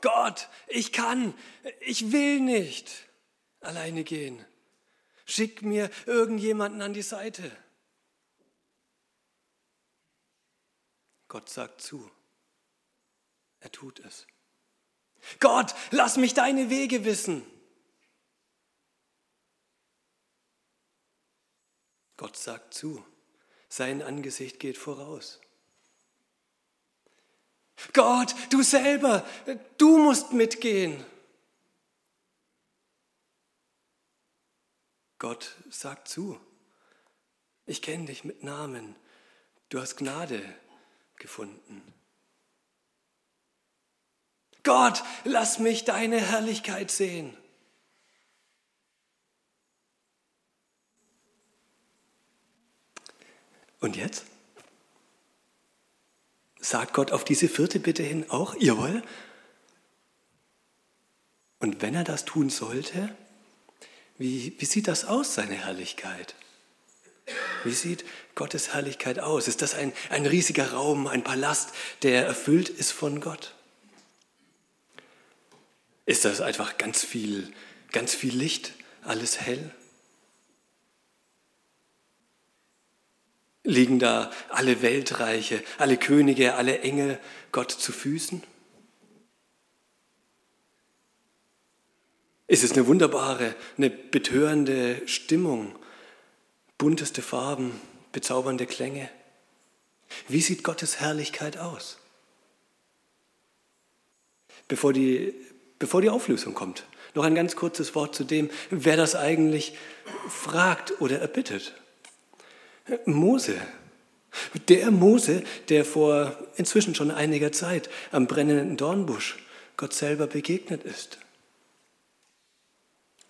Gott, ich kann, ich will nicht alleine gehen. Schick mir irgendjemanden an die Seite. Gott sagt zu. Er tut es. Gott, lass mich deine Wege wissen. Gott sagt zu. Sein Angesicht geht voraus. Gott, du selber, du musst mitgehen. Gott sagt zu. Ich kenne dich mit Namen. Du hast Gnade gefunden. Gott, lass mich deine Herrlichkeit sehen. Und jetzt? Sagt Gott auf diese vierte Bitte hin auch, jawohl? Und wenn er das tun sollte, wie, wie sieht das aus, seine Herrlichkeit? Wie sieht Gottes Herrlichkeit aus? Ist das ein, ein riesiger Raum, ein Palast, der erfüllt ist von Gott? Ist das einfach ganz viel, ganz viel Licht, alles hell? Liegen da alle Weltreiche, alle Könige, alle Engel Gott zu Füßen? Ist es eine wunderbare, eine betörende Stimmung, bunteste Farben, bezaubernde Klänge? Wie sieht Gottes Herrlichkeit aus? Bevor die, bevor die Auflösung kommt, noch ein ganz kurzes Wort zu dem, wer das eigentlich fragt oder erbittet. Mose. Der Mose, der vor inzwischen schon einiger Zeit am brennenden Dornbusch Gott selber begegnet ist.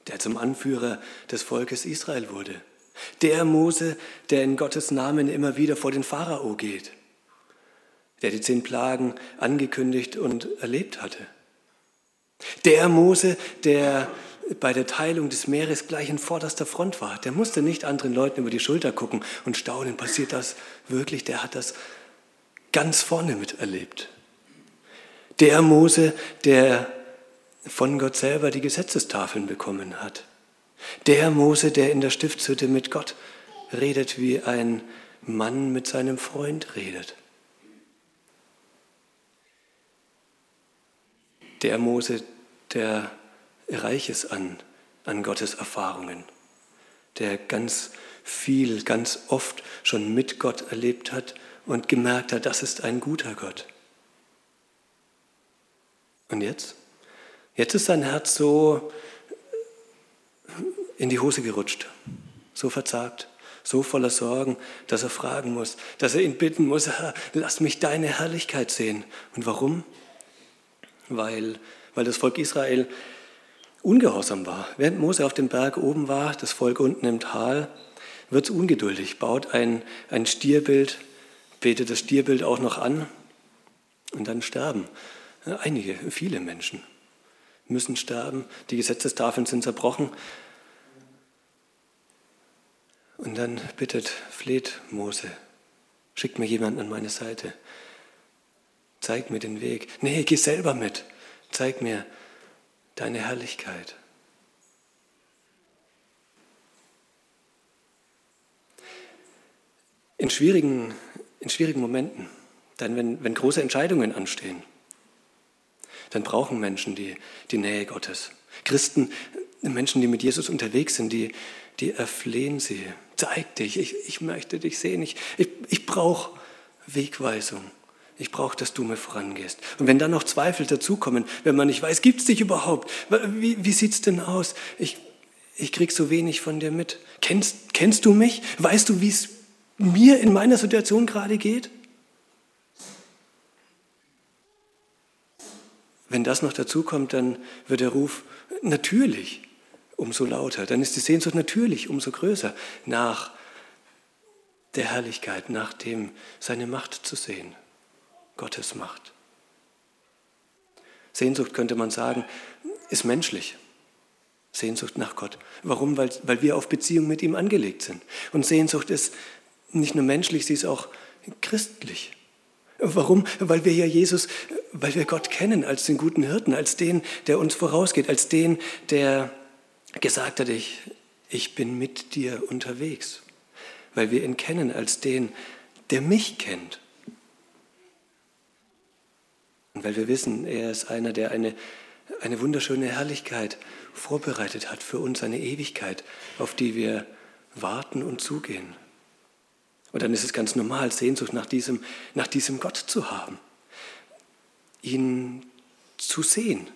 Der zum Anführer des Volkes Israel wurde. Der Mose, der in Gottes Namen immer wieder vor den Pharao geht. Der die zehn Plagen angekündigt und erlebt hatte. Der Mose, der bei der Teilung des Meeres gleich in vorderster Front war. Der musste nicht anderen Leuten über die Schulter gucken und staunen, passiert das wirklich? Der hat das ganz vorne miterlebt. Der Mose, der von Gott selber die Gesetzestafeln bekommen hat. Der Mose, der in der Stiftshütte mit Gott redet, wie ein Mann mit seinem Freund redet. Der Mose, der reich ist an, an Gottes Erfahrungen, der ganz viel, ganz oft schon mit Gott erlebt hat und gemerkt hat, das ist ein guter Gott. Und jetzt? Jetzt ist sein Herz so in die Hose gerutscht, so verzagt, so voller Sorgen, dass er fragen muss, dass er ihn bitten muss, lass mich deine Herrlichkeit sehen. Und warum? Weil, weil das Volk Israel ungehorsam war. Während Mose auf dem Berg oben war, das Volk unten im Tal, wird es ungeduldig, baut ein, ein Stierbild, betet das Stierbild auch noch an und dann sterben. Einige, viele Menschen müssen sterben. Die Gesetzestafeln sind zerbrochen. Und dann bittet, fleht Mose, schickt mir jemanden an meine Seite. Zeig mir den Weg. Nee, geh selber mit. Zeig mir, deine Herrlichkeit. In schwierigen, in schwierigen Momenten, dann wenn, wenn große Entscheidungen anstehen, dann brauchen Menschen die, die Nähe Gottes. Christen, Menschen, die mit Jesus unterwegs sind, die, die erflehen sie. Zeig dich, ich, ich möchte dich sehen, ich, ich, ich brauche Wegweisung. Ich brauche, dass du mir vorangehst. Und wenn dann noch Zweifel dazukommen, wenn man nicht weiß, gibt es dich überhaupt? Wie, wie sieht es denn aus? Ich, ich krieg so wenig von dir mit. Kennst, kennst du mich? Weißt du, wie es mir in meiner Situation gerade geht? Wenn das noch dazukommt, dann wird der Ruf natürlich umso lauter. Dann ist die Sehnsucht natürlich umso größer nach der Herrlichkeit, nach dem seine Macht zu sehen. Gottes Macht. Sehnsucht könnte man sagen, ist menschlich. Sehnsucht nach Gott. Warum? Weil, weil wir auf Beziehung mit ihm angelegt sind. Und Sehnsucht ist nicht nur menschlich, sie ist auch christlich. Warum? Weil wir ja Jesus weil wir Gott kennen als den guten Hirten, als den, der uns vorausgeht, als den, der gesagt hat, ich, ich bin mit dir unterwegs. Weil wir ihn kennen als den, der mich kennt. Und weil wir wissen, er ist einer, der eine, eine wunderschöne Herrlichkeit vorbereitet hat für uns, eine Ewigkeit, auf die wir warten und zugehen. Und dann ist es ganz normal, Sehnsucht nach diesem, nach diesem Gott zu haben, ihn zu sehen,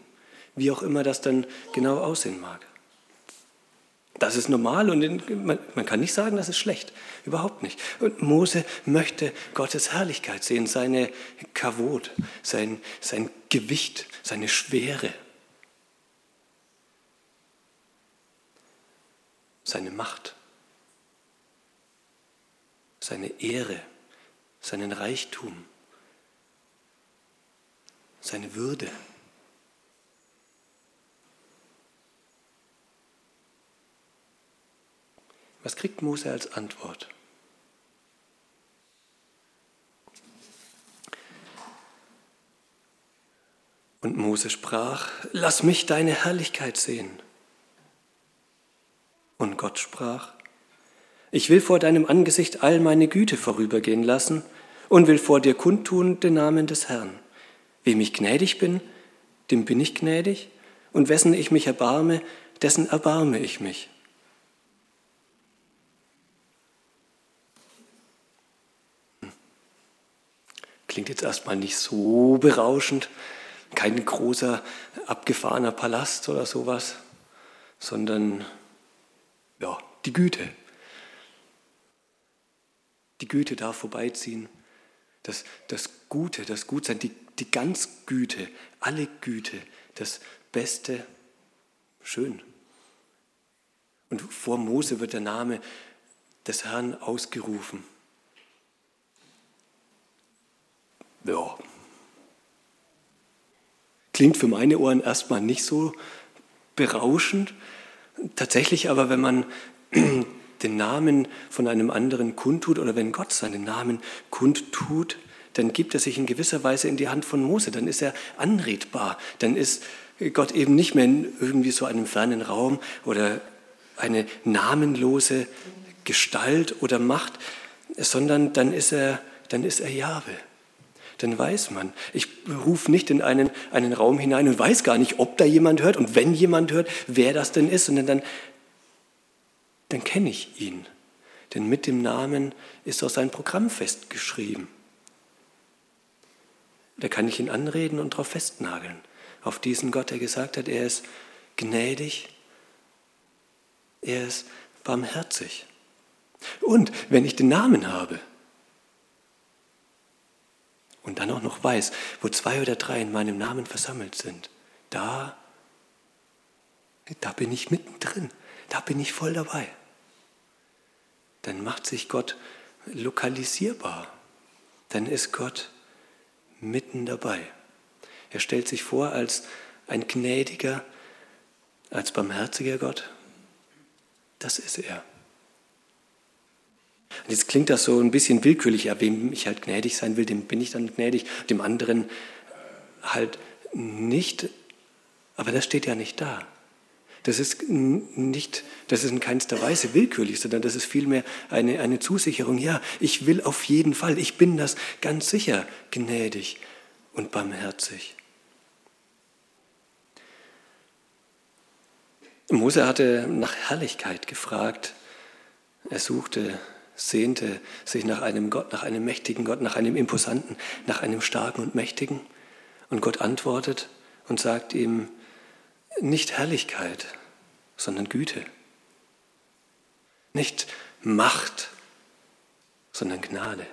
wie auch immer das dann genau aussehen mag. Das ist normal und man, kann nicht sagen, das ist schlecht. Überhaupt nicht. Und Mose möchte Gottes Herrlichkeit sehen, seine Kavot, sein, sein Gewicht, seine Schwere, seine Macht, seine Ehre, seinen Reichtum, seine Würde. Was kriegt Mose als Antwort? Und Mose sprach, lass mich deine Herrlichkeit sehen. Und Gott sprach, ich will vor deinem Angesicht all meine Güte vorübergehen lassen und will vor dir kundtun den Namen des Herrn. Wem ich gnädig bin, dem bin ich gnädig, und wessen ich mich erbarme, dessen erbarme ich mich. Klingt jetzt erstmal nicht so berauschend, kein großer abgefahrener Palast oder sowas, sondern ja, die Güte. Die Güte darf vorbeiziehen. Das, das Gute, das Gutsein, die, die Ganzgüte, alle Güte, das Beste, schön. Und vor Mose wird der Name des Herrn ausgerufen. Ja. Klingt für meine Ohren erstmal nicht so berauschend. Tatsächlich aber, wenn man den Namen von einem anderen kundtut oder wenn Gott seinen Namen kundtut, dann gibt er sich in gewisser Weise in die Hand von Mose, dann ist er anredbar, dann ist Gott eben nicht mehr in irgendwie so einem fernen Raum oder eine namenlose Gestalt oder Macht, sondern dann ist er, dann ist er Jahwe dann weiß man. Ich rufe nicht in einen, einen Raum hinein und weiß gar nicht, ob da jemand hört und wenn jemand hört, wer das denn ist, sondern dann, dann kenne ich ihn. Denn mit dem Namen ist auch sein Programm festgeschrieben. Da kann ich ihn anreden und darauf festnageln. Auf diesen Gott, der gesagt hat, er ist gnädig, er ist barmherzig. Und wenn ich den Namen habe, und dann auch noch weiß, wo zwei oder drei in meinem Namen versammelt sind, da, da bin ich mittendrin, da bin ich voll dabei. Dann macht sich Gott lokalisierbar, dann ist Gott mitten dabei. Er stellt sich vor als ein gnädiger, als barmherziger Gott. Das ist er. Und jetzt klingt das so ein bisschen willkürlich, ja, wem ich halt gnädig sein will, dem bin ich dann gnädig, dem anderen halt nicht. Aber das steht ja nicht da. Das ist nicht, das ist in keinster Weise willkürlich, sondern das ist vielmehr eine, eine Zusicherung. Ja, ich will auf jeden Fall, ich bin das ganz sicher gnädig und barmherzig. Mose hatte nach Herrlichkeit gefragt. Er suchte sehnte sich nach einem Gott, nach einem mächtigen Gott, nach einem imposanten, nach einem starken und mächtigen. Und Gott antwortet und sagt ihm, nicht Herrlichkeit, sondern Güte. Nicht Macht, sondern Gnade.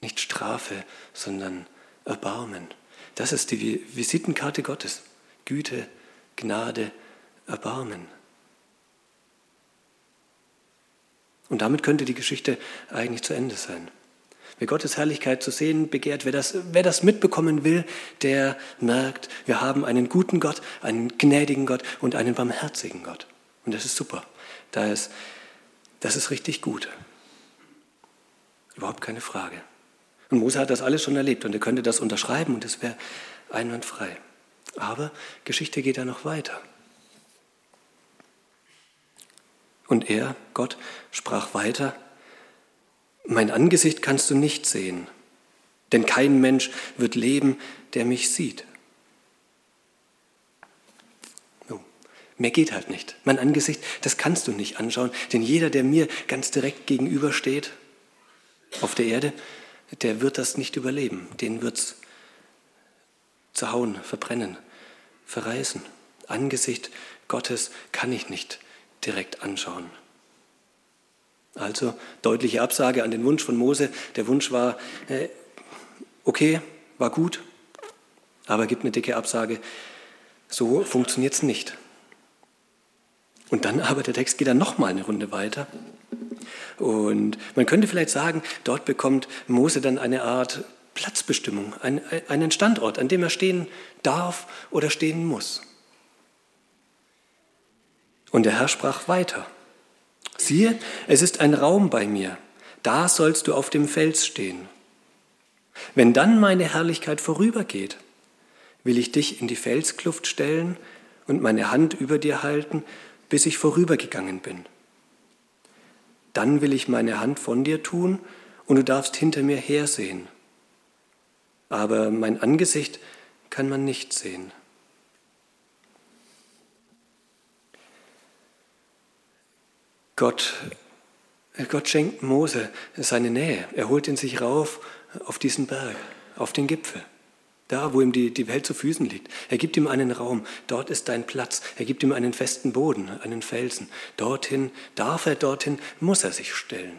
Nicht Strafe, sondern Erbarmen. Das ist die Visitenkarte Gottes. Güte, Gnade, Erbarmen. Und damit könnte die Geschichte eigentlich zu Ende sein. Wer Gottes Herrlichkeit zu sehen begehrt, wer das, wer das mitbekommen will, der merkt, wir haben einen guten Gott, einen gnädigen Gott und einen barmherzigen Gott. Und das ist super. Da ist, das ist richtig gut. Überhaupt keine Frage. Und Mose hat das alles schon erlebt und er könnte das unterschreiben und es wäre einwandfrei. Aber Geschichte geht ja noch weiter. Und er, Gott, sprach weiter, mein Angesicht kannst du nicht sehen, denn kein Mensch wird leben, der mich sieht. Mehr geht halt nicht. Mein Angesicht, das kannst du nicht anschauen, denn jeder, der mir ganz direkt gegenübersteht auf der Erde, der wird das nicht überleben. Den wird es zerhauen, verbrennen, verreißen. Angesicht Gottes kann ich nicht direkt anschauen. Also deutliche Absage an den Wunsch von Mose. Der Wunsch war, äh, okay, war gut, aber gibt eine dicke Absage. So funktioniert es nicht. Und dann aber, der Text geht dann nochmal eine Runde weiter. Und man könnte vielleicht sagen, dort bekommt Mose dann eine Art Platzbestimmung, einen Standort, an dem er stehen darf oder stehen muss. Und der Herr sprach weiter. Siehe, es ist ein Raum bei mir, da sollst du auf dem Fels stehen. Wenn dann meine Herrlichkeit vorübergeht, will ich dich in die Felskluft stellen und meine Hand über dir halten, bis ich vorübergegangen bin. Dann will ich meine Hand von dir tun und du darfst hinter mir hersehen. Aber mein Angesicht kann man nicht sehen. Gott, Gott schenkt Mose seine Nähe. Er holt ihn sich rauf auf diesen Berg, auf den Gipfel, da, wo ihm die, die Welt zu Füßen liegt. Er gibt ihm einen Raum, dort ist dein Platz. Er gibt ihm einen festen Boden, einen Felsen. Dorthin darf er, dorthin muss er sich stellen.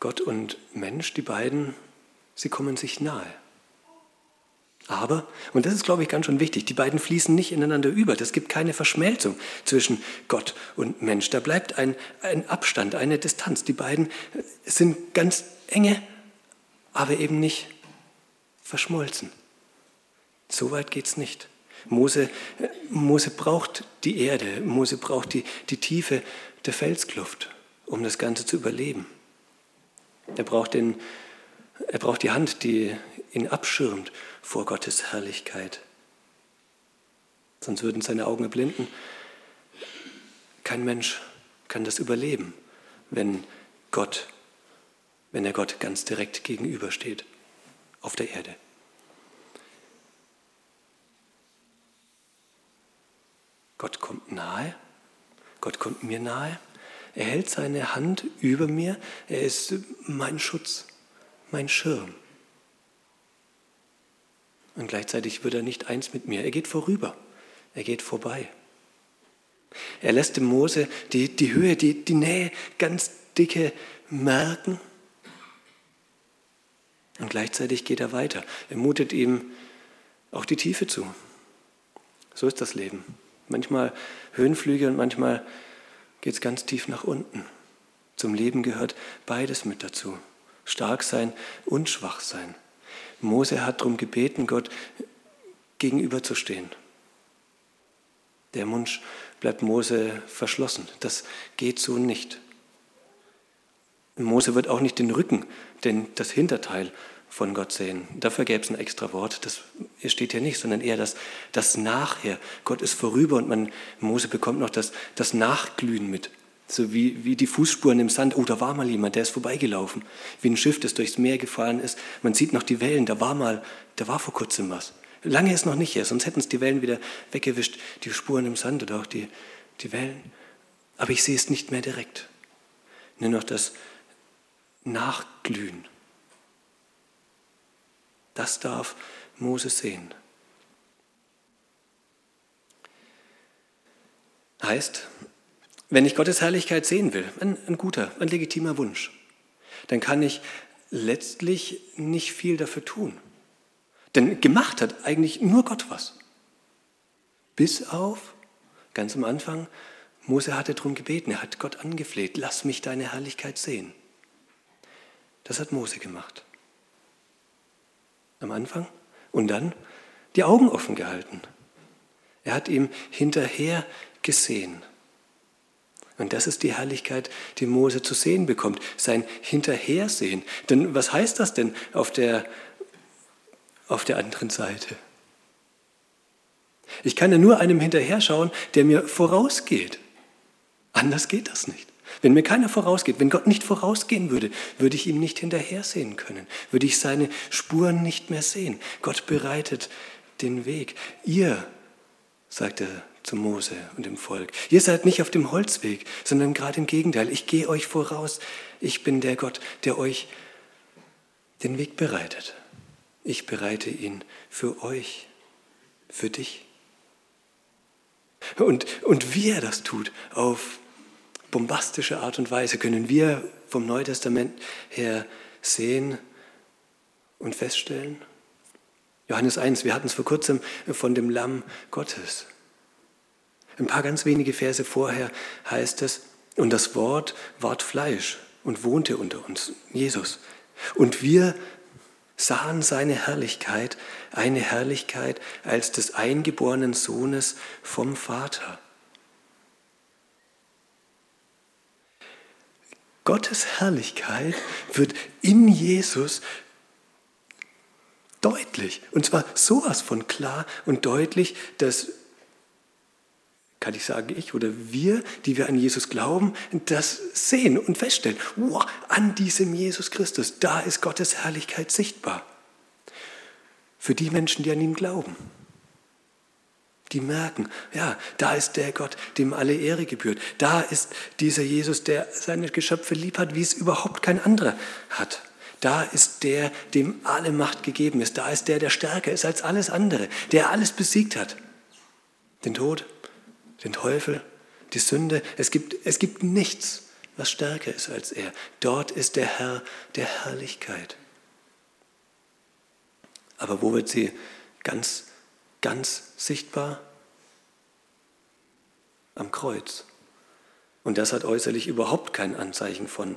Gott und Mensch, die beiden, sie kommen sich nahe. Aber, und das ist, glaube ich, ganz schön wichtig, die beiden fließen nicht ineinander über. Das gibt keine Verschmelzung zwischen Gott und Mensch. Da bleibt ein, ein Abstand, eine Distanz. Die beiden sind ganz enge, aber eben nicht verschmolzen. So weit geht es nicht. Mose, Mose braucht die Erde, Mose braucht die, die Tiefe der Felskluft, um das Ganze zu überleben. Er braucht, den, er braucht die Hand, die ihn abschirmt vor Gottes Herrlichkeit. Sonst würden seine Augen erblinden. Kein Mensch kann das überleben, wenn Gott, wenn er Gott ganz direkt gegenübersteht auf der Erde. Gott kommt nahe, Gott kommt mir nahe, er hält seine Hand über mir, er ist mein Schutz, mein Schirm. Und gleichzeitig wird er nicht eins mit mir. Er geht vorüber. Er geht vorbei. Er lässt dem Mose die, die Höhe, die, die Nähe ganz dicke merken. Und gleichzeitig geht er weiter. Er mutet ihm auch die Tiefe zu. So ist das Leben. Manchmal Höhenflüge und manchmal geht es ganz tief nach unten. Zum Leben gehört beides mit dazu. Stark sein und schwach sein. Mose hat darum gebeten, Gott gegenüberzustehen. Der Mund bleibt Mose verschlossen. Das geht so nicht. Mose wird auch nicht den Rücken, denn das Hinterteil von Gott sehen. Dafür gäbe es ein extra Wort. Das steht hier nicht, sondern eher das, das Nachher. Gott ist vorüber und man, Mose bekommt noch das, das Nachglühen mit. So wie, wie die Fußspuren im Sand. Oh, da war mal jemand, der ist vorbeigelaufen. Wie ein Schiff, das durchs Meer gefahren ist. Man sieht noch die Wellen, da war mal, da war vor kurzem was. Lange ist noch nicht hier, sonst hätten es die Wellen wieder weggewischt, die Spuren im Sand oder auch die, die Wellen. Aber ich sehe es nicht mehr direkt. Nur noch das Nachglühen. Das darf Moses sehen. Heißt, wenn ich Gottes Herrlichkeit sehen will, ein, ein guter, ein legitimer Wunsch, dann kann ich letztlich nicht viel dafür tun. Denn gemacht hat eigentlich nur Gott was. Bis auf, ganz am Anfang, Mose hatte darum gebeten, er hat Gott angefleht, lass mich deine Herrlichkeit sehen. Das hat Mose gemacht. Am Anfang und dann die Augen offen gehalten. Er hat ihm hinterher gesehen. Und das ist die Herrlichkeit, die Mose zu sehen bekommt, sein Hinterhersehen. Denn was heißt das denn auf der, auf der anderen Seite? Ich kann ja nur einem hinterher schauen, der mir vorausgeht. Anders geht das nicht. Wenn mir keiner vorausgeht, wenn Gott nicht vorausgehen würde, würde ich ihm nicht hinterhersehen können, würde ich seine Spuren nicht mehr sehen. Gott bereitet den Weg. Ihr, sagt er zu Mose und dem Volk, ihr seid nicht auf dem Holzweg, sondern gerade im Gegenteil. Ich gehe euch voraus. Ich bin der Gott, der euch den Weg bereitet. Ich bereite ihn für euch, für dich. Und, und wie er das tut, auf bombastische Art und Weise, können wir vom Neuen Testament her sehen und feststellen. Johannes 1, wir hatten es vor kurzem von dem Lamm Gottes. Ein paar ganz wenige Verse vorher heißt es, und das Wort ward Fleisch und wohnte unter uns, Jesus. Und wir sahen seine Herrlichkeit, eine Herrlichkeit als des eingeborenen Sohnes vom Vater. Gottes Herrlichkeit wird in Jesus deutlich. Und zwar sowas von klar und deutlich, dass, kann ich sagen, ich oder wir, die wir an Jesus glauben, das sehen und feststellen. Wow, an diesem Jesus Christus, da ist Gottes Herrlichkeit sichtbar. Für die Menschen, die an ihn glauben. Die merken, ja, da ist der Gott, dem alle Ehre gebührt. Da ist dieser Jesus, der seine Geschöpfe lieb hat, wie es überhaupt kein anderer hat. Da ist der, dem alle Macht gegeben ist. Da ist der, der stärker ist als alles andere, der alles besiegt hat. Den Tod, den Teufel, die Sünde. Es gibt, es gibt nichts, was stärker ist als er. Dort ist der Herr der Herrlichkeit. Aber wo wird sie ganz ganz sichtbar am Kreuz. Und das hat äußerlich überhaupt kein Anzeichen von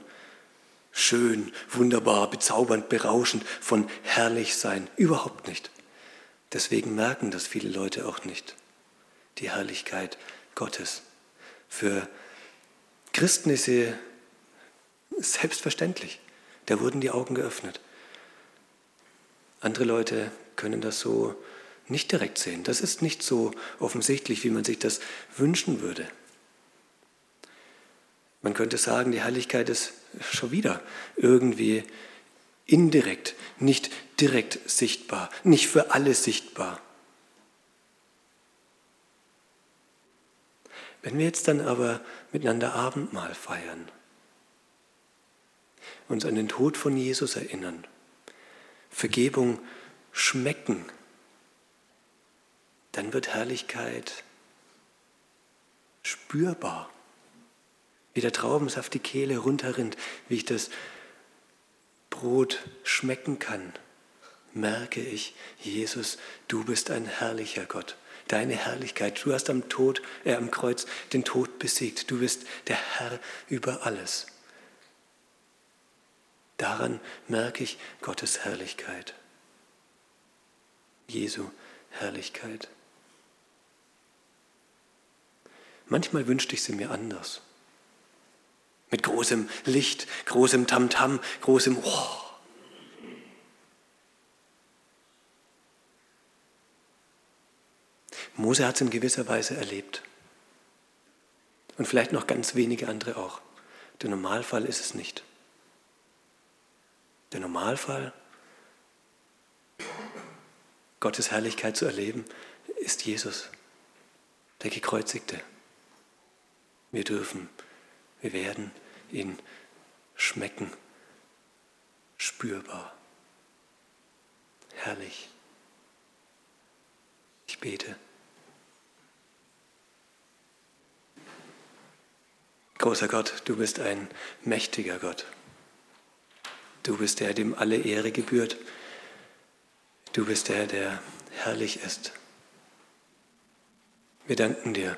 schön, wunderbar, bezaubernd, berauschend, von herrlich sein. Überhaupt nicht. Deswegen merken das viele Leute auch nicht. Die Herrlichkeit Gottes. Für Christen ist sie selbstverständlich. Da wurden die Augen geöffnet. Andere Leute können das so nicht direkt sehen. Das ist nicht so offensichtlich, wie man sich das wünschen würde. Man könnte sagen, die Heiligkeit ist schon wieder irgendwie indirekt, nicht direkt sichtbar, nicht für alle sichtbar. Wenn wir jetzt dann aber miteinander Abendmahl feiern, uns an den Tod von Jesus erinnern, Vergebung schmecken, dann wird Herrlichkeit spürbar. Wie der Traubensaft die Kehle runterrinnt, wie ich das Brot schmecken kann, merke ich, Jesus, du bist ein herrlicher Gott. Deine Herrlichkeit, du hast am Tod, äh, am Kreuz den Tod besiegt. Du bist der Herr über alles. Daran merke ich Gottes Herrlichkeit. Jesu Herrlichkeit. Manchmal wünschte ich sie mir anders. Mit großem Licht, großem Tamtam, -Tam, großem oh. Mose hat es in gewisser Weise erlebt. Und vielleicht noch ganz wenige andere auch. Der Normalfall ist es nicht. Der Normalfall, Gottes Herrlichkeit zu erleben, ist Jesus, der Gekreuzigte. Wir dürfen, wir werden ihn schmecken, spürbar, herrlich. Ich bete. Großer Gott, du bist ein mächtiger Gott. Du bist der, dem alle Ehre gebührt. Du bist der, der herrlich ist. Wir danken dir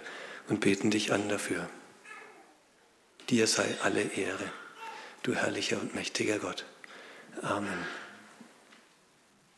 und beten dich an dafür. Dir sei alle Ehre, du herrlicher und mächtiger Gott. Amen.